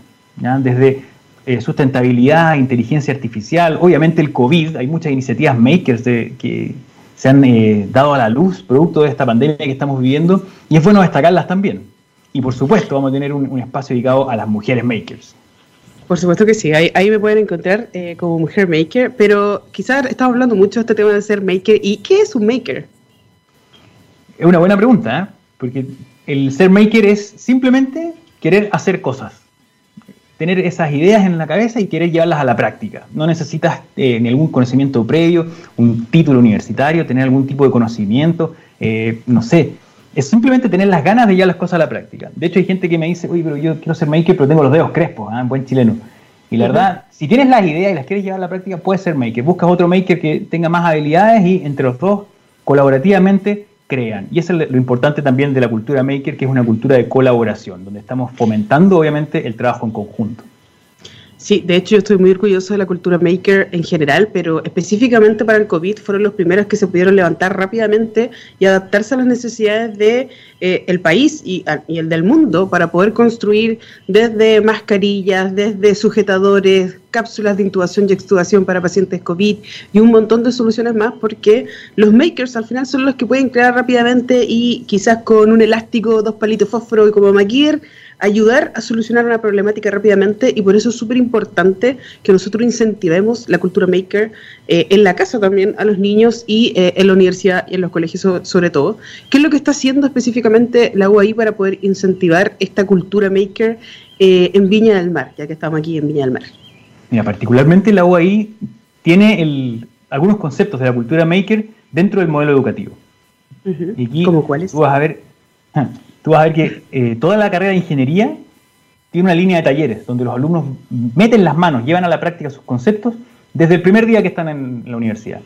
desde eh, sustentabilidad, inteligencia artificial, obviamente el COVID, hay muchas iniciativas makers de, que se han eh, dado a la luz producto de esta pandemia que estamos viviendo y es bueno destacarlas también. y por supuesto vamos a tener un, espacio dedicado a las mujeres makers. Por supuesto que sí, ahí, me pueden encontrar eh, como mujer maker, pero quizás estamos hablando mucho de este tema de ser maker. ¿Y qué es un maker? Es una buena pregunta, ¿eh? porque el ser maker es simplemente querer hacer cosas tener esas ideas en la cabeza y querer llevarlas a la práctica. No necesitas eh, ningún conocimiento previo, un título universitario, tener algún tipo de conocimiento, eh, no sé. Es simplemente tener las ganas de llevar las cosas a la práctica. De hecho, hay gente que me dice, oye, pero yo quiero ser maker, pero tengo los dedos crespos, ¿eh? buen chileno. Y la verdad, si tienes las ideas y las quieres llevar a la práctica, puedes ser maker. Buscas otro maker que tenga más habilidades y entre los dos, colaborativamente, crean. Y eso es lo importante también de la cultura maker, que es una cultura de colaboración, donde estamos fomentando obviamente el trabajo en conjunto. Sí, de hecho yo estoy muy orgulloso de la cultura maker en general, pero específicamente para el COVID fueron los primeros que se pudieron levantar rápidamente y adaptarse a las necesidades de eh, el país y, el del mundo para poder construir desde mascarillas, desde sujetadores, cápsulas de intubación y extubación para pacientes COVID y un montón de soluciones más porque los makers al final son los que pueden crear rápidamente y quizás con un elástico, dos palitos fósforo y como maquiller ayudar a solucionar una problemática rápidamente y por eso es súper importante que nosotros incentivemos la cultura maker eh, en la casa también a los niños y eh, en la universidad y en los colegios sobre todo. ¿Qué es lo que está haciendo específicamente la UAI para poder incentivar esta cultura maker eh, en Viña del Mar, ya que estamos aquí en Viña del Mar? Mira, particularmente la UAI tiene algunos conceptos de la cultura maker dentro del modelo educativo. ¿Cómo cuáles? Tú vas a ver tú vas a ver que eh, toda la carrera de ingeniería tiene una línea de talleres donde los alumnos meten las manos, llevan a la práctica sus conceptos desde el primer día que están en la universidad.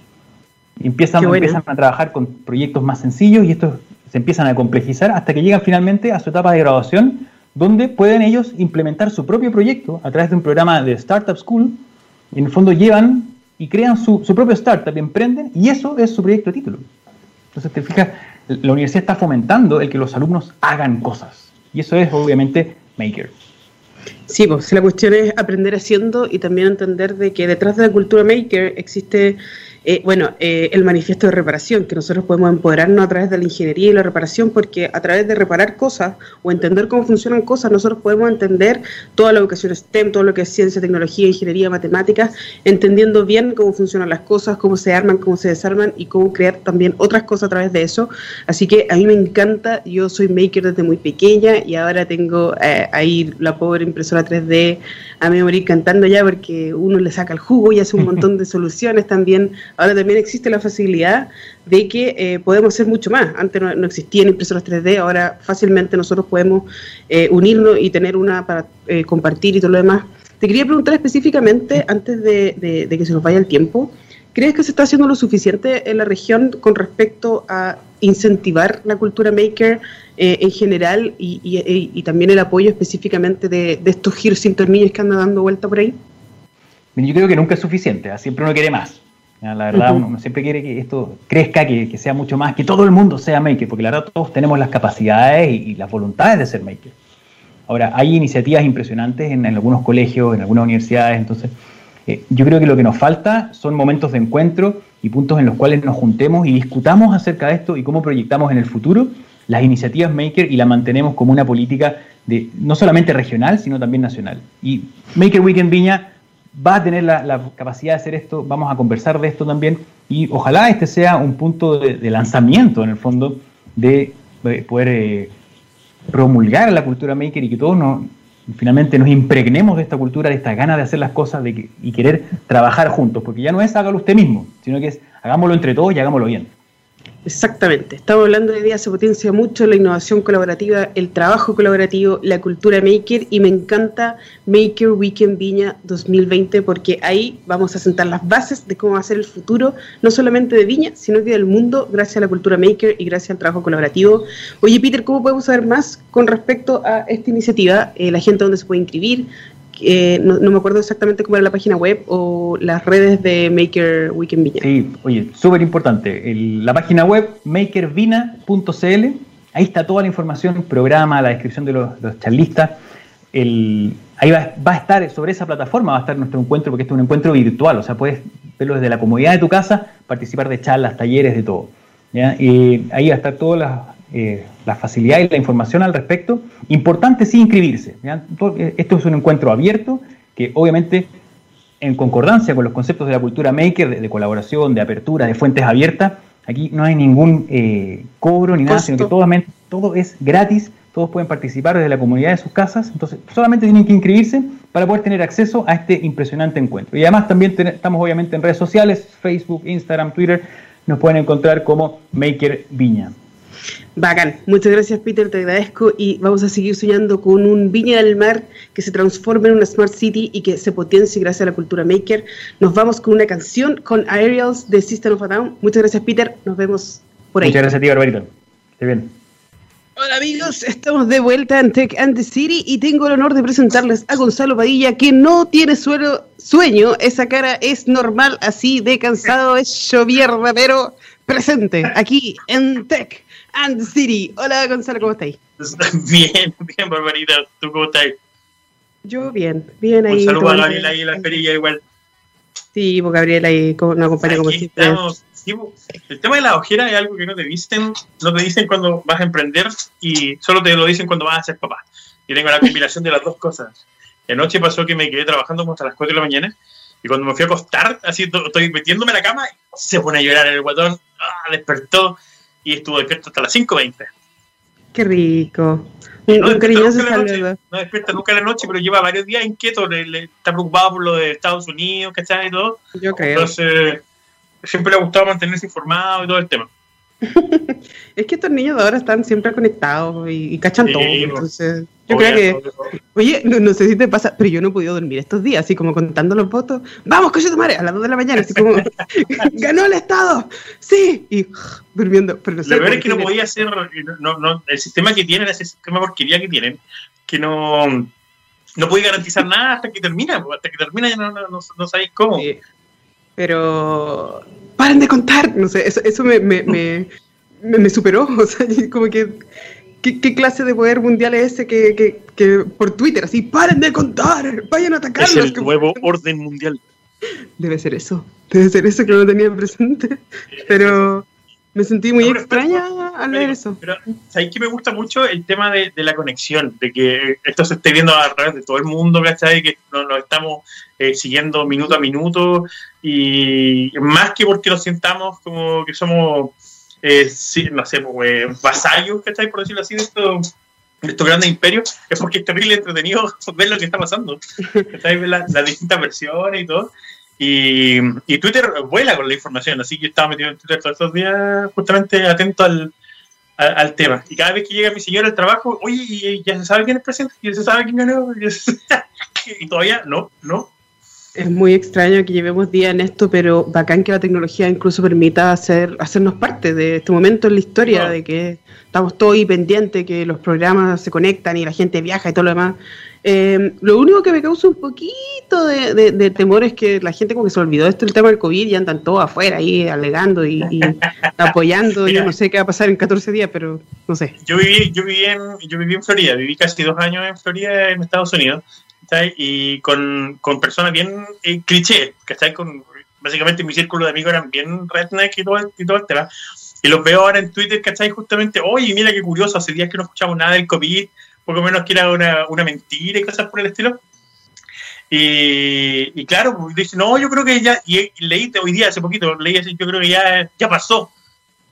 empiezan, empiezan a trabajar con proyectos más sencillos y estos se empiezan a complejizar hasta que llegan finalmente a su etapa de graduación, donde pueden ellos implementar su propio proyecto a través de un programa de Startup School. Y en el fondo llevan y crean su, su propio startup, emprenden, y eso es su proyecto de título. Entonces, te fijas, la universidad está fomentando el que los alumnos hagan cosas. Y eso es obviamente Maker. Sí, pues la cuestión es aprender haciendo y también entender de que detrás de la cultura maker existe eh, bueno, eh, el manifiesto de reparación, que nosotros podemos empoderarnos a través de la ingeniería y la reparación, porque a través de reparar cosas o entender cómo funcionan cosas, nosotros podemos entender toda la educación STEM, todo lo que es ciencia, tecnología, ingeniería, matemáticas, entendiendo bien cómo funcionan las cosas, cómo se arman, cómo se desarman y cómo crear también otras cosas a través de eso. Así que a mí me encanta, yo soy maker desde muy pequeña y ahora tengo eh, ahí la pobre impresora 3D a mí morir cantando ya porque uno le saca el jugo y hace un montón de [LAUGHS] soluciones también ahora también existe la facilidad de que eh, podemos hacer mucho más. Antes no, existían impresoras 3D, ahora fácilmente nosotros podemos eh, unirnos y tener una para eh, compartir y todo lo demás. Te quería preguntar específicamente, antes de, que se nos vaya el tiempo, ¿crees que se está haciendo lo suficiente en la región con respecto a incentivar la cultura maker en general y, también el apoyo específicamente de, estos giros niños que andan dando vuelta por ahí? Yo creo que nunca es suficiente, ¿ah? siempre uno quiere más. La verdad, uno, siempre quiere que esto crezca, que, sea mucho más, que todo el mundo sea maker, porque la verdad todos tenemos las capacidades y, las voluntades de ser maker. Ahora, hay iniciativas impresionantes en, algunos colegios, en algunas universidades, entonces eh, yo creo que lo que nos falta son momentos de encuentro y puntos en los cuales nos juntemos y discutamos acerca de esto y cómo proyectamos en el futuro las iniciativas maker y la mantenemos como una política de no solamente regional, sino también nacional. Y Maker Weekend Viña va a tener la, capacidad de hacer esto, vamos a conversar de esto también y ojalá este sea un punto de, lanzamiento en el fondo de, poder eh, promulgar la cultura maker y que todos nos, finalmente nos impregnemos de esta cultura, de esta ganas de hacer las cosas de y querer trabajar juntos, porque ya no es hágalo usted mismo, sino que es hagámoslo entre todos y hagámoslo bien. Exactamente. Estamos hablando de día se potencia mucho la innovación colaborativa, el trabajo colaborativo, la cultura maker y me encanta Maker Weekend Viña 2020 porque ahí vamos a sentar las bases de cómo va a ser el futuro, no solamente de Viña, sino que del mundo, gracias a la cultura maker y gracias al trabajo colaborativo. Oye, Peter, ¿cómo podemos saber más con respecto a esta iniciativa? Eh, la gente dónde se puede inscribir, eh, no, me acuerdo exactamente cómo era la página web o las redes de Maker Weekend Viña. Sí, oye, súper importante. La página web makervina.cl, ahí está toda la información, el programa, la descripción de los, charlistas. ahí va, a estar sobre esa plataforma, va a estar nuestro encuentro, porque este es un encuentro virtual, o sea, puedes verlo desde la comodidad de tu casa, participar de charlas, talleres, de todo. Y ahí va a estar todas las eh, la facilidad y la información al respecto. Importante sí inscribirse. Eh, esto es un encuentro abierto que obviamente en concordancia con los conceptos de la cultura maker, de, colaboración, de apertura, de fuentes abiertas, aquí no hay ningún eh, cobro ni nada, sino que todo, todo es gratis, todos pueden participar desde la comunidad de sus casas, entonces solamente tienen que inscribirse para poder tener acceso a este impresionante encuentro. Y además también estamos obviamente en redes sociales, Facebook, Instagram, Twitter, nos pueden encontrar como Maker Viña. Bacán. Muchas gracias, Peter, te agradezco y vamos a seguir soñando con un Viña del Mar que se transforme en una Smart City y que se potencie gracias a la cultura maker. Nos vamos con una canción con Aerials de System of a Down. Muchas gracias, Peter. Nos vemos por ahí. Muchas gracias a ti, Barbarito. Esté bien. Hola amigos, estamos de vuelta en Tech and the City y tengo el honor de presentarles a Gonzalo Padilla que no tiene suelo, sueño, esa cara es normal, así de cansado, es llovierda, pero presente aquí en Tech and the City. Hola Gonzalo, ¿cómo estáis? [LAUGHS] Bien, bien, Barbarita, ¿tú cómo estás? Yo bien, bien ahí. Un saludo a Gabriel ahí en la perilla igual. Sí, pues Gabriel ahí nos acompaña como siempre. Estamos el tema de la ojera es algo que no te dicen, no te dicen cuando vas a emprender y solo te lo dicen cuando vas a ser papá. Y tengo la combinación de las dos cosas. La noche pasó que me quedé trabajando hasta las 4 de la mañana y cuando me fui a acostar, así estoy metiéndome en la cama, se pone a llorar el guatón, ah, despertó y estuvo despierto hasta las 5.20. Qué rico. No, un cariñoso saludo. No despierta nunca en la noche, pero lleva varios días inquieto, le, está preocupado por lo de Estados Unidos, ¿cachai? Y todo. Yo creo. Entonces, siempre le ha gustado mantenerse informado y todo el tema. Es que estos niños de ahora están siempre conectados y, cachan todo. Entonces, yo creo que. Oye, no, sé si te pasa, pero yo no he podido dormir estos días, así como contando los votos. ¡Vamos, coche tu madre! A las 2 de la mañana, así como. [LAUGHS] [LAUGHS] ¡Ganó el Estado! ¡Sí! Y [LAUGHS] durmiendo. Pero no sé, Lo peor es que no podía hacer. No, no, el sistema que tienen, ese sistema porquería que tienen, que no. No podía garantizar nada hasta que termina. Hasta que termina ya no, no, no sabéis cómo. Pero paren de contar, no sé, eso, eso me, me, me, me, superó, [LAUGHS] o sea, como que, ¿qué, clase de poder mundial es ese que, que, que, por Twitter, así, paren de contar, vayan a atacarlos? Es el nuevo orden mundial. Debe ser eso, debe ser eso que no tenía presente, pero me sentí muy extraña al leer eso. Pero ahí que me gusta mucho el tema de, de, la conexión, de que esto se esté viendo a través de todo el mundo, ¿cachai? Que nos, nos estamos eh, siguiendo minuto a minuto y más que porque nos sintamos como que somos, eh, no sé, pues, vasallos, ¿cachai? Por decirlo así, de estos, estos grandes imperios, es porque es terrible entretenido [LAUGHS] ver lo que está pasando, ¿cachai? Ver las distintas versiones y todo. Y, y, Twitter vuela con la información, así que estaba metido en Twitter todos estos días justamente atento al, al, tema. Y cada vez que llega mi señora al trabajo, oye, ya se sabe quién es presidente, ya se sabe quién ganó, [LAUGHS] y todavía no, no, es muy extraño que llevemos días en esto, pero bacán que la tecnología incluso permita hacer, hacernos parte de este momento en la historia, de que estamos todos ahí pendientes, que los programas se conectan y la gente viaja y todo lo demás. Eh, lo único que me causa un poquito de, temor es que la gente como que se olvidó de esto, el tema del COVID, y andan todos afuera ahí alegando y, [LAUGHS] apoyando. yo no sé qué va a pasar en 14 días, pero no sé. Yo viví, yo viví, en, yo viví en Florida, viví casi dos años en Florida, en Estados Unidos, y con, con personas bien eh, cliché, ¿cachai? Con, básicamente mi círculo de amigos eran bien redneck y todo, y todo el tema. Y los veo ahora en Twitter, ¿cachai? Justamente, oye, mira qué curioso, hace días que no escuchamos nada del COVID, poco menos que era una, una mentira y cosas por el estilo. Y, y claro, pues, dice, no, yo creo que ya, y leí hoy día, hace poquito, leí así, yo creo que ya, ya pasó.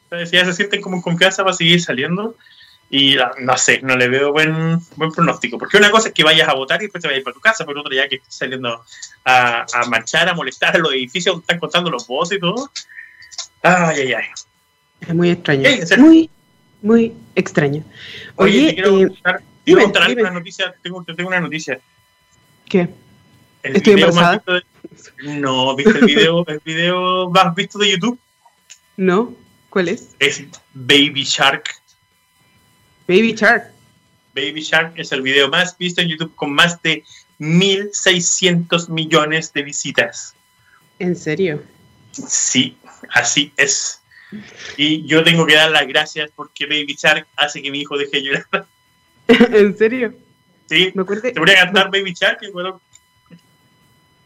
Entonces ya se sienten como en confianza para seguir saliendo. Y no sé, no le veo buen, buen pronóstico. Porque una cosa es que vayas a votar y después te vayas para tu casa, pero otra ya que estés saliendo a, a marchar, a molestar a los edificios donde están contando los votos y todo. Ay, ay, ay. Es muy extraño. muy, muy extraño. Oye, quiero eh, contar, una noticia. Tengo, tengo una noticia. ¿Qué? El ¿Estoy embarazada? no, ¿viste el video, [LAUGHS] el video más visto de YouTube? No, ¿cuál es? Es Baby Shark. Baby Shark. Baby Shark es el video más visto en YouTube con más de 1.600 millones de visitas. ¿En serio? Sí, así es. Y yo tengo que dar las gracias porque Baby Shark hace que mi hijo deje de llorar. [LAUGHS] ¿En serio? Sí. Me acuerdo, te voy a cantar Baby Shark.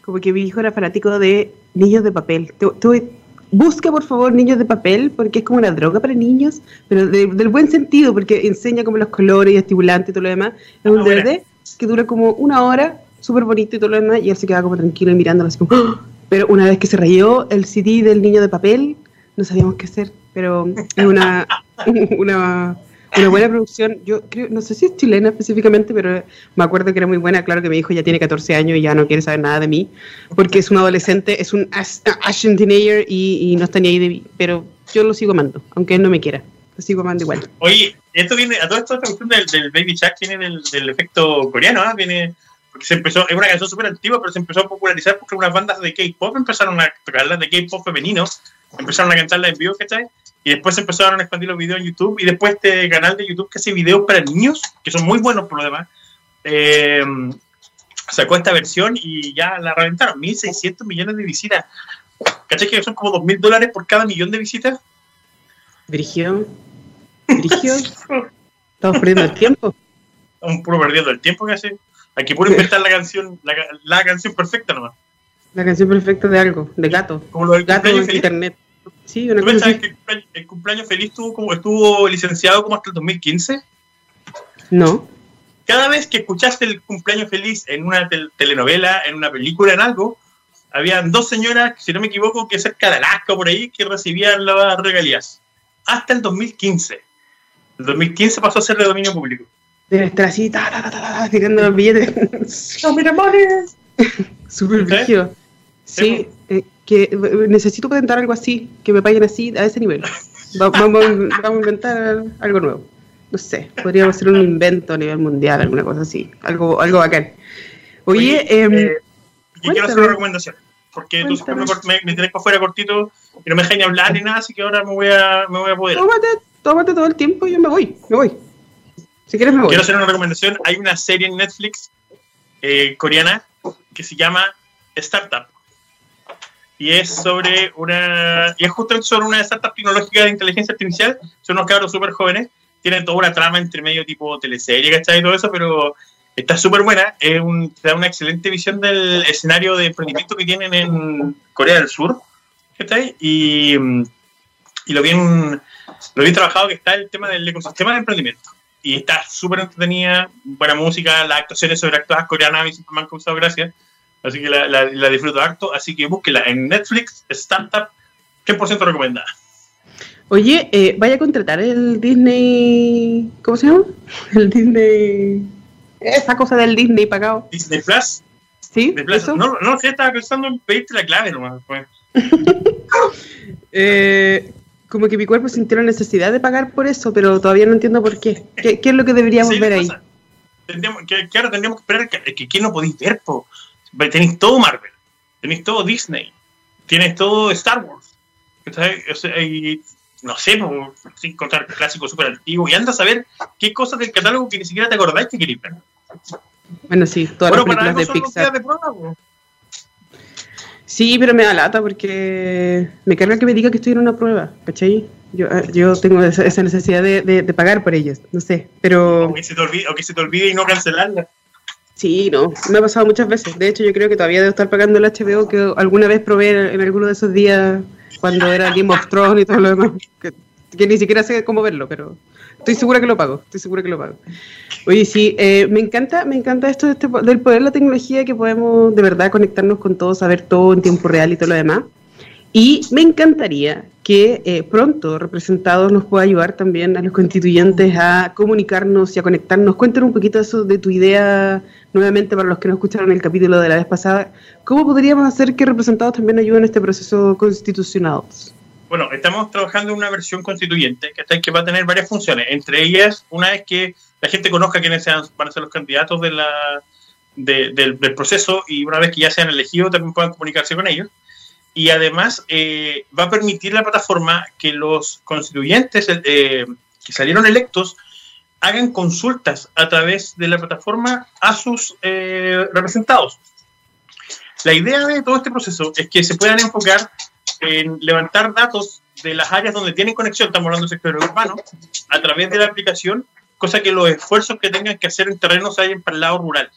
Como que mi hijo era fanático de niños de papel. Tuve busca por favor Niños de Papel, porque es como una droga para niños, pero del buen sentido, porque enseña como los colores y estimulantes y todo lo demás. Es un Ah, buena. DVD que dura como una hora, súper bonito y todo lo demás, y él se queda como tranquilo y mirándolo así como... ¡Ah! Pero una vez que se rayó el CD del Niño de Papel, no sabíamos qué hacer, pero es una, [LAUGHS] una, una buena producción. Yo creo, no sé si es chilena específicamente, pero me acuerdo que era muy buena. Claro que mi hijo ya tiene 14 años y ya no quiere saber nada de mí, porque es un adolescente, es un as- Asian teenager y, y no está ni ahí de mí. Pero yo lo sigo amando, aunque él no me quiera. Lo sigo amando igual. Oye, esto viene, a todo esto, esta cuestión del, del Baby Shark viene del, del efecto coreano, ¿ah? Viene, porque se empezó, es una canción súper antigua, pero se empezó a popularizar porque unas bandas de K-pop empezaron a tocarla, de K-pop femenino, empezaron a cantarla en vivo, ¿cachai? Y después se empezaron a expandir los videos en YouTube, y después este canal de YouTube que hace videos para niños, que son muy buenos por lo demás, eh, sacó esta versión y ya la reventaron, 1.600 millones de visitas. ¿Cachai que son como 2.000 dólares por cada millón de visitas? Brigio. Brigio. Estamos perdiendo el tiempo. un puro perdiendo el tiempo que hace. Hay que puro inventar la canción, la, la canción perfecta nomás. La canción perfecta de algo, de gato. Como lo del Gato en internet. Sí, una ¿Tú cosa pensabas así. que el cumpleaños, el cumpleaños feliz estuvo, como, estuvo licenciado como hasta el 2015? No. Cada vez que escuchaste el cumpleaños feliz en una tel- telenovela, en una película, en algo, habían dos señoras, si no me equivoco, que cerca de Alaska por ahí, que recibían las regalías. Hasta el 2015. El 2015 pasó a ser de dominio público. Debe estar así, ta, ta, ta, ta, ta, tirando los billetes. [LAUGHS] ¡No, mira, amores! [LAUGHS] Súper ¿Sí? Que eh, necesito patentar algo así, que me paguen así, a ese nivel. Va- [LAUGHS] vamos, vamos a inventar algo nuevo. No sé, podríamos hacer un invento a nivel mundial, alguna cosa así. Algo, algo bacán. Oye, em, eh, yo quiero hacer una recomendación. Porque tú me, me, me tienes para afuera cortito y no me dejas ni hablar ni nada, así que ahora me voy a, me voy a poder. tómate, tómate todo el tiempo y yo me voy, me voy. Si quieres me voy. Quiero hacer una recomendación. Hay una serie en Netflix eh, coreana que se llama Startup. Y es sobre una. Y es justamente sobre una startup tecnológica de inteligencia artificial. Son unos cabros súper jóvenes. Tienen toda una trama entre medio tipo teleserie, ¿cachai? Y todo eso, pero está súper buena. Es un, te da una excelente visión del escenario de emprendimiento que tienen en Corea del Sur. ¿cachai? Y, y lo bien, lo bien trabajado que está el tema del ecosistema de emprendimiento y está súper entretenida, buena música, las actuaciones sobre actoras coreanas a mí siempre me han causado gracia, así que la, la, la disfruto harto, así que búsquela en Netflix, Startup, 100% recomendada. Oye, eh, vaya a contratar el Disney. ¿Cómo se llama? [LAUGHS] El Disney. Esa cosa del Disney pagado. Disney Plus, ¿Sí? Plus. ¿Eso? No, no sé, estaba pensando en pedirte la clave nomás. pues. [LAUGHS] Eh, como que mi cuerpo sintió la necesidad de pagar por eso, pero todavía no entiendo por qué. ¿Qué, qué es lo que deberíamos Sí, ver ¿qué ahí? que, que ahora tendríamos que esperar que, que, que no podéis ver, po. Tenéis todo Marvel, tenéis todo Disney, tienes todo Star Wars, ¿cachai? O sea, y, no sé, po, sin contar clásicos súper antiguos, y anda a saber qué cosas del catálogo que ni siquiera te acordáis que queréis ver. Bueno, sí, todas bueno, las películas de son los días Pixar. de prueba. Sí, pero me da lata porque me carga que me diga que estoy en una prueba, ¿cachai? Yo, eh, yo tengo esa, necesidad de, de- de pagar por ellos, no sé, pero O que, se te olvide, o que se te olvide y no cancelarla. Sí, no, me ha pasado muchas veces. De hecho, yo creo que todavía debo estar pagando el HBO que alguna vez probé en alguno de esos días cuando era Game of Thrones y todo lo demás, que, que ni siquiera sé cómo verlo, pero estoy segura que lo pago, estoy segura que lo pago. Oye, sí, eh, me encanta, me encanta esto de este del poder de la tecnología que podemos de verdad conectarnos con todo, saber todo en tiempo real y todo lo demás. Y me encantaría que eh, pronto Representados nos pueda ayudar también a los constituyentes a comunicarnos y a conectarnos. Cuéntanos un poquito eso de tu idea nuevamente para los que no escucharon el capítulo de la vez pasada. ¿Cómo podríamos hacer que Representados también ayuden en este proceso constitucional? Bueno, estamos trabajando en una versión constituyente que va a tener varias funciones. Entre ellas, una es que la gente conozca quiénes sean, van a ser los candidatos de la, de- del, del proceso y una vez que ya sean elegidos también puedan comunicarse con ellos. Y además eh, va a permitir la plataforma que los constituyentes eh, que salieron electos hagan consultas a través de la plataforma a sus eh, representados. La idea de todo este proceso es que se puedan enfocar en levantar datos de las áreas donde tienen conexión, estamos hablando del sector urbano, a través de la aplicación, cosa que los esfuerzos que tengan que hacer en terreno se vayan para el lado rural,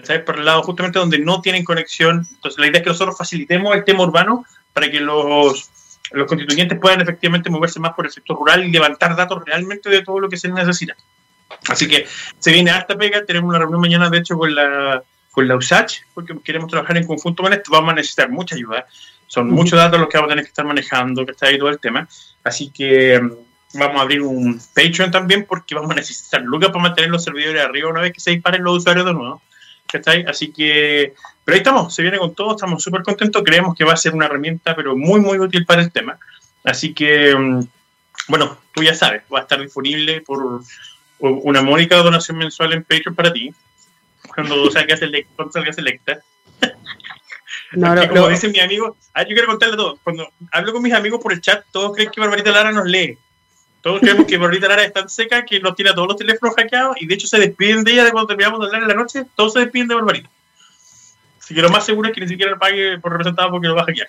¿cachai? para el lado justamente donde no tienen conexión. Entonces la idea es que nosotros facilitemos el tema urbano para que los los constituyentes puedan efectivamente moverse más por el sector rural y levantar datos realmente de todo lo que se necesita. Así que se viene harta pega, tenemos una reunión mañana de hecho con la, con la USACH, porque queremos trabajar en conjunto con esto, vamos a necesitar mucha ayuda, son muchos datos los que vamos a tener que estar manejando, que está ahí todo el tema, así que mm, vamos a abrir un Patreon también porque vamos a necesitar lucas para mantener los servidores arriba una vez que se disparen los usuarios de nuevo. Así que, pero ahí estamos, se viene con todo, estamos súper contentos, creemos que va a ser una herramienta, pero muy, muy útil para el tema. Así que, mm, bueno, tú ya sabes, va a estar disponible por una mónica donación mensual en Patreon para ti, cuando [LAUGHS] salgas electa. Cuando salgas electa. No, no, como dice mi amigo, ah, yo quiero contarle todo. Cuando hablo con mis amigos por el chat, todos creen que Barbarita Lara nos lee. Todos creemos que Barbarita Lara es tan seca que nos tiene todos los teléfonos hackeados y de hecho se despiden de ella de cuando terminamos de hablar en la noche. Todos se despiden de Barbarita. Así que lo más seguro es que ni siquiera pague por representado porque lo va a hackear.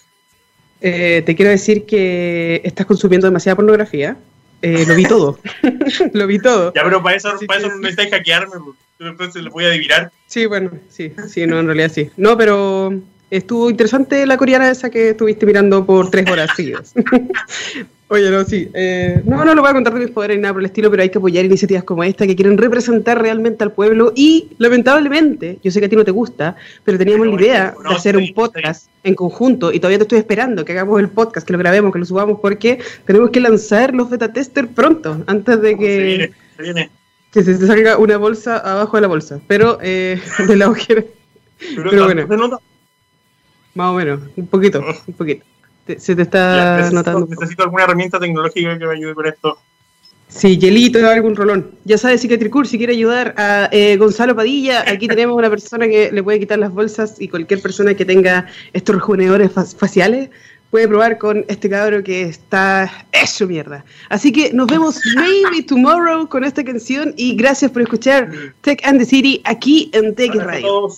Eh, te quiero decir que estás consumiendo demasiada pornografía. Eh, lo vi todo. [LAUGHS] lo vi todo. Ya, pero para eso, para eso no necesitáis hackearme. Entonces lo voy a adivinar. Sí, bueno, sí, sí, no, en realidad sí. No, pero estuvo interesante la coreana esa que estuviste mirando por tres horas seguidas. [LAUGHS] Oye, no, sí. Eh, no, no lo voy a contar de mis poderes ni nada por el estilo, pero hay que apoyar iniciativas como esta que quieren representar realmente al pueblo y, lamentablemente, yo sé que a ti no te gusta, pero teníamos la idea de hacer un podcast en conjunto y todavía te estoy esperando que hagamos el podcast, que lo grabemos, que lo subamos, porque tenemos que lanzar los beta tester pronto, antes de que, que se te salga una bolsa abajo de la bolsa, pero eh, [LAUGHS] de la ojera. Pero, bueno, más o menos, un poquito, un poquito se te está notando. Necesito alguna herramienta tecnológica que me ayude con esto. Sí, Yelito, algún rolón. Ya sabes, Cicatricur, si quiere ayudar a eh, Gonzalo Padilla, aquí [LAUGHS] tenemos una persona que le puede quitar las bolsas y cualquier persona que tenga estos rejuvenadores faciales puede probar con este cabro que está hecho mierda. Así que nos vemos [LAUGHS] maybe tomorrow con esta canción y gracias por escuchar Tech and the City aquí en Tech Radio.